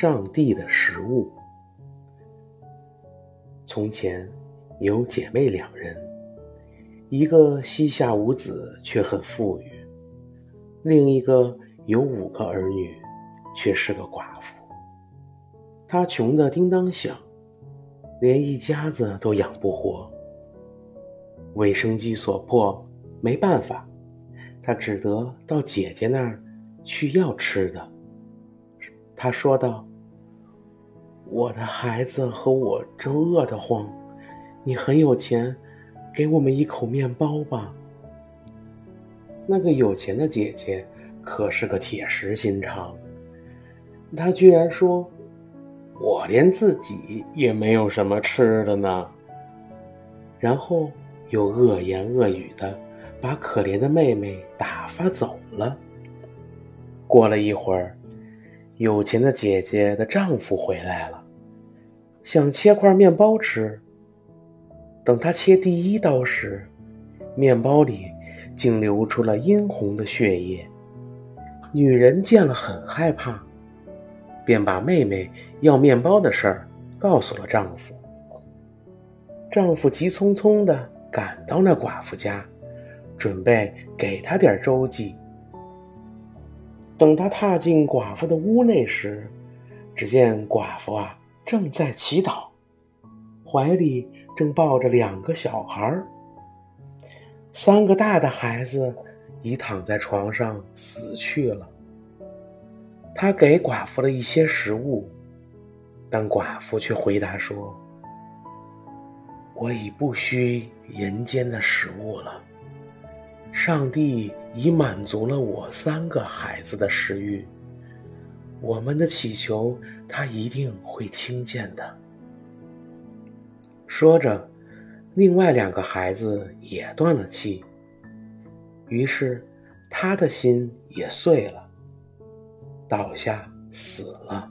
上帝的食物。从前有姐妹两人，一个膝下无子却很富裕，另一个有五个儿女却是个寡妇。她穷得叮当响，连一家子都养不活。为生计所迫，没办法，她只得到姐姐那儿去要吃的。他说道：“我的孩子和我正饿得慌，你很有钱，给我们一口面包吧。”那个有钱的姐姐可是个铁石心肠，她居然说：“我连自己也没有什么吃的呢。”然后又恶言恶语的把可怜的妹妹打发走了。过了一会儿。有钱的姐姐的丈夫回来了，想切块面包吃。等他切第一刀时，面包里竟流出了殷红的血液。女人见了很害怕，便把妹妹要面包的事儿告诉了丈夫。丈夫急匆匆地赶到那寡妇家，准备给她点周济。等他踏进寡妇的屋内时，只见寡妇啊正在祈祷，怀里正抱着两个小孩儿。三个大的孩子已躺在床上死去了。他给寡妇了一些食物，但寡妇却回答说：“我已不需人间的食物了。”上帝已满足了我三个孩子的食欲，我们的祈求他一定会听见的。说着，另外两个孩子也断了气，于是他的心也碎了，倒下死了。